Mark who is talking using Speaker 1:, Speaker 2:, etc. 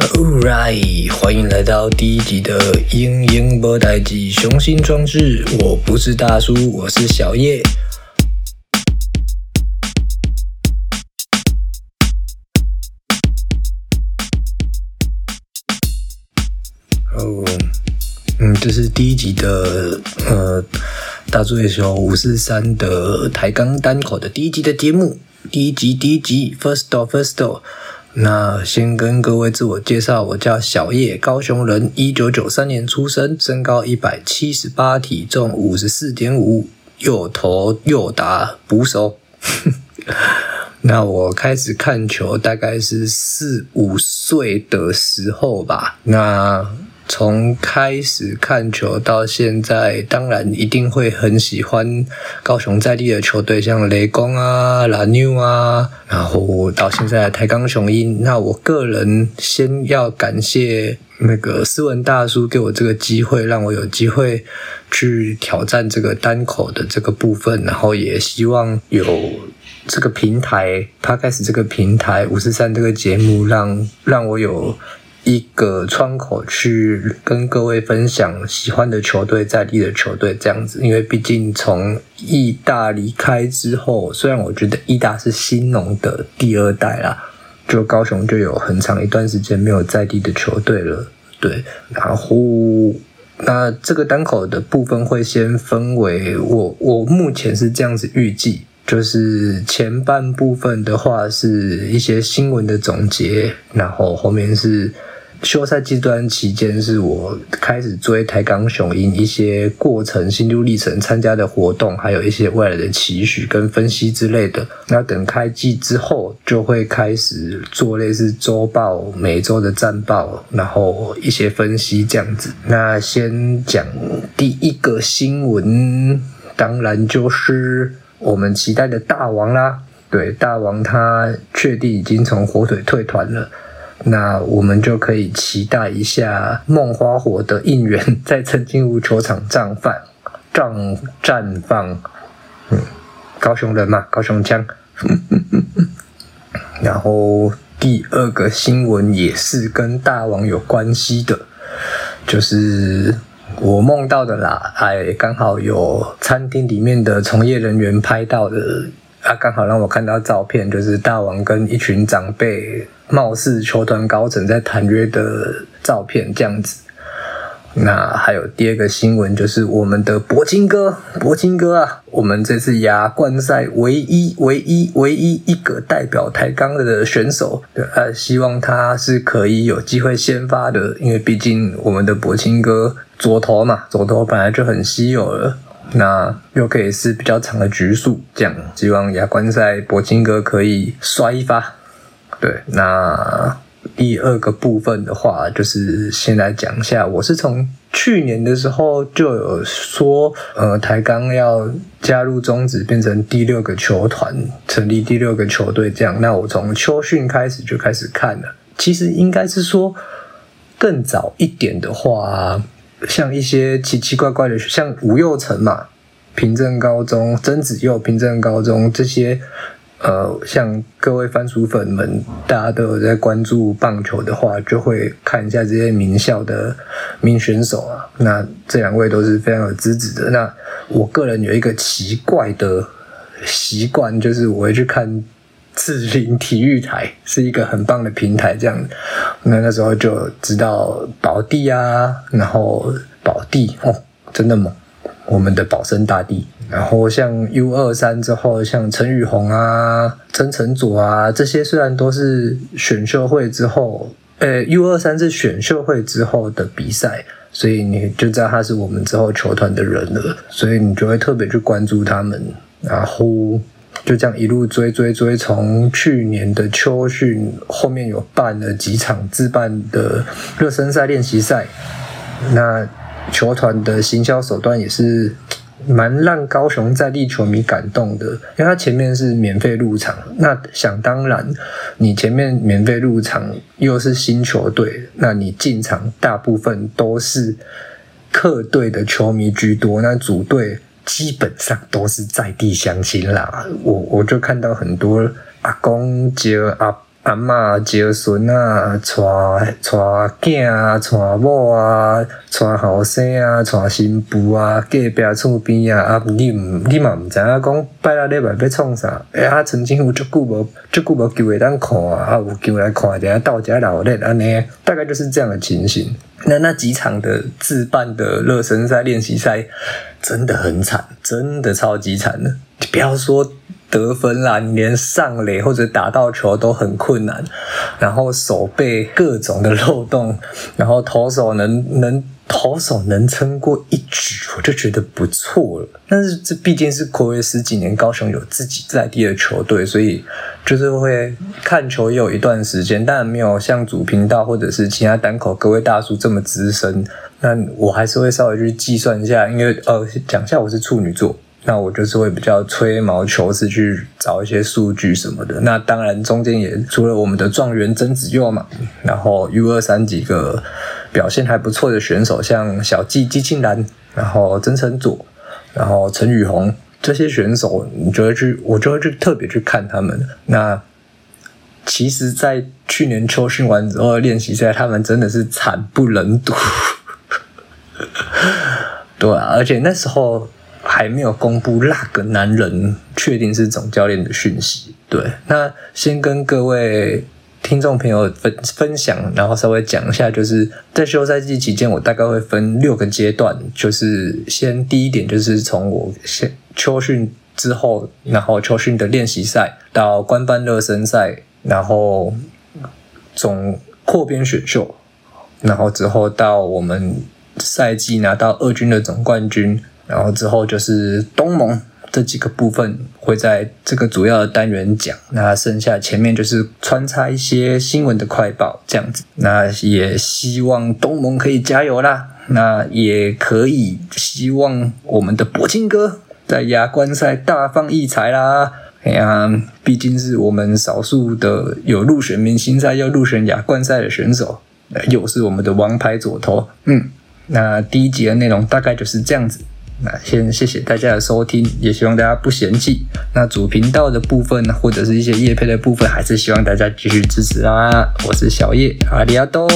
Speaker 1: Alright，欢迎来到第一集的《英英波代记雄心壮志》。我不是大叔，我是小叶。哦，嗯，这是第一集的呃大作业手五四三的抬杠单口的第一集的节目。第一集，第一集，First door，First door。那先跟各位自我介绍，我叫小叶，高雄人，一九九三年出生，身高一百七十八，体重五十四点五，右投右打捕手。那我开始看球大概是四五岁的时候吧。那从开始看球到现在，当然一定会很喜欢高雄在地的球队，像雷公啊、拉纽啊，然后到现在的台钢雄鹰。那我个人先要感谢那个斯文大叔给我这个机会，让我有机会去挑战这个单口的这个部分，然后也希望有这个平台 p 开始这个平台五十三这个节目，让让我有。一个窗口去跟各位分享喜欢的球队在地的球队这样子，因为毕竟从意大离开之后，虽然我觉得意大是新农的第二代啦，就高雄就有很长一段时间没有在地的球队了，对。然后那这个单口的部分会先分为我我目前是这样子预计，就是前半部分的话是一些新闻的总结，然后后面是。休赛季段期间，是我开始追台港雄鹰一些过程、心路历程、参加的活动，还有一些未来的期许跟分析之类的。那等开季之后，就会开始做类似周报、每周的战报，然后一些分析这样子。那先讲第一个新闻，当然就是我们期待的大王啦。对，大王他确定已经从火腿退团了。那我们就可以期待一下梦花火的应援在曾经无球场绽放，绽绽放。嗯，高雄人嘛，高雄腔。然后第二个新闻也是跟大王有关系的，就是我梦到的啦。哎，刚好有餐厅里面的从业人员拍到的。啊，刚好让我看到照片，就是大王跟一群长辈，貌似球团高层在谈约的照片，这样子。那还有第二个新闻，就是我们的博金哥，博金哥啊，我们这次亚冠赛唯一、唯一、唯一一个代表台钢的选手，呃，希望他是可以有机会先发的，因为毕竟我们的博金哥左投嘛，左投本来就很稀有了。那又可以是比较长的局数，这样希望亚冠赛博金哥可以刷一发。对，那第二个部分的话，就是先来讲一下，我是从去年的时候就有说，呃，台钢要加入中职，变成第六个球团，成立第六个球队，这样。那我从秋训开始就开始看了，其实应该是说更早一点的话。像一些奇奇怪怪的，像吴佑成嘛，平镇高中、曾子佑平镇高中这些，呃，像各位番薯粉们，大家都有在关注棒球的话，就会看一下这些名校的名选手啊。那这两位都是非常有资质的。那我个人有一个奇怪的习惯，就是我会去看。智林体育台是一个很棒的平台，这样，那那时候就知道宝地啊，然后宝地哦，真的猛，我们的宝生大帝，然后像 U 二三之后，像陈宇宏啊、曾成祖啊这些，虽然都是选秀会之后，呃，U 二三是选秀会之后的比赛，所以你就知道他是我们之后球团的人了，所以你就会特别去关注他们，然后。就这样一路追追追，从去年的秋训后面有办了几场自办的热身赛、练习赛。那球团的行销手段也是蛮让高雄在地球迷感动的，因为他前面是免费入场。那想当然，你前面免费入场又是新球队，那你进场大部分都是客队的球迷居多，那主队。基本上都是在地相亲啦，我我就看到很多阿公接阿阿嬷招孙啊，带带囝啊，带某啊，带后生啊，带新妇啊，隔壁厝边啊，啊，你毋你嘛毋知影讲拜六礼拜要创啥？哎啊，曾经有足久无足久无机会当看啊，啊，有机会来看一下到家老练安尼，大概就是这样的情形。那那几场的自办的热身赛、练习赛，真的很惨，真的超级惨的。不要说。得分啦，你连上垒或者打到球都很困难，然后手背各种的漏洞，然后投手能能投手能撑过一局，我就觉得不错了。但是这毕竟是国约十几年，高雄有自己在地的球队，所以就是会看球也有一段时间，但没有像主频道或者是其他单口各位大叔这么资深。那我还是会稍微去计算一下，因为呃，讲一下我是处女座。那我就是会比较吹毛求疵去找一些数据什么的。那当然中间也除了我们的状元曾子佑嘛，然后 U 二三几个表现还不错的选手，像小季季庆兰，然后曾成佐，然后陈宇宏这些选手，你就会去，我就会去特别去看他们。那其实，在去年秋训完之后练习赛，他们真的是惨不忍睹。对啊，而且那时候。还没有公布那个男人确定是总教练的讯息。对，那先跟各位听众朋友分分享，然后稍微讲一下，就是在休赛季期间，我大概会分六个阶段。就是先第一点，就是从我先秋训之后，然后秋训的练习赛到官方热身赛，然后总扩编选秀，然后之后到我们赛季拿到二军的总冠军。然后之后就是东盟这几个部分会在这个主要的单元讲，那剩下前面就是穿插一些新闻的快报这样子。那也希望东盟可以加油啦，那也可以希望我们的铂金哥在亚冠赛大放异彩啦。哎呀，毕竟是我们少数的有入选明星赛又入选亚冠赛的选手，又是我们的王牌左投。嗯，那第一集的内容大概就是这样子。那先谢谢大家的收听，也希望大家不嫌弃。那主频道的部分呢，或者是一些叶配的部分，还是希望大家继续支持啊！我是小叶，阿里阿多。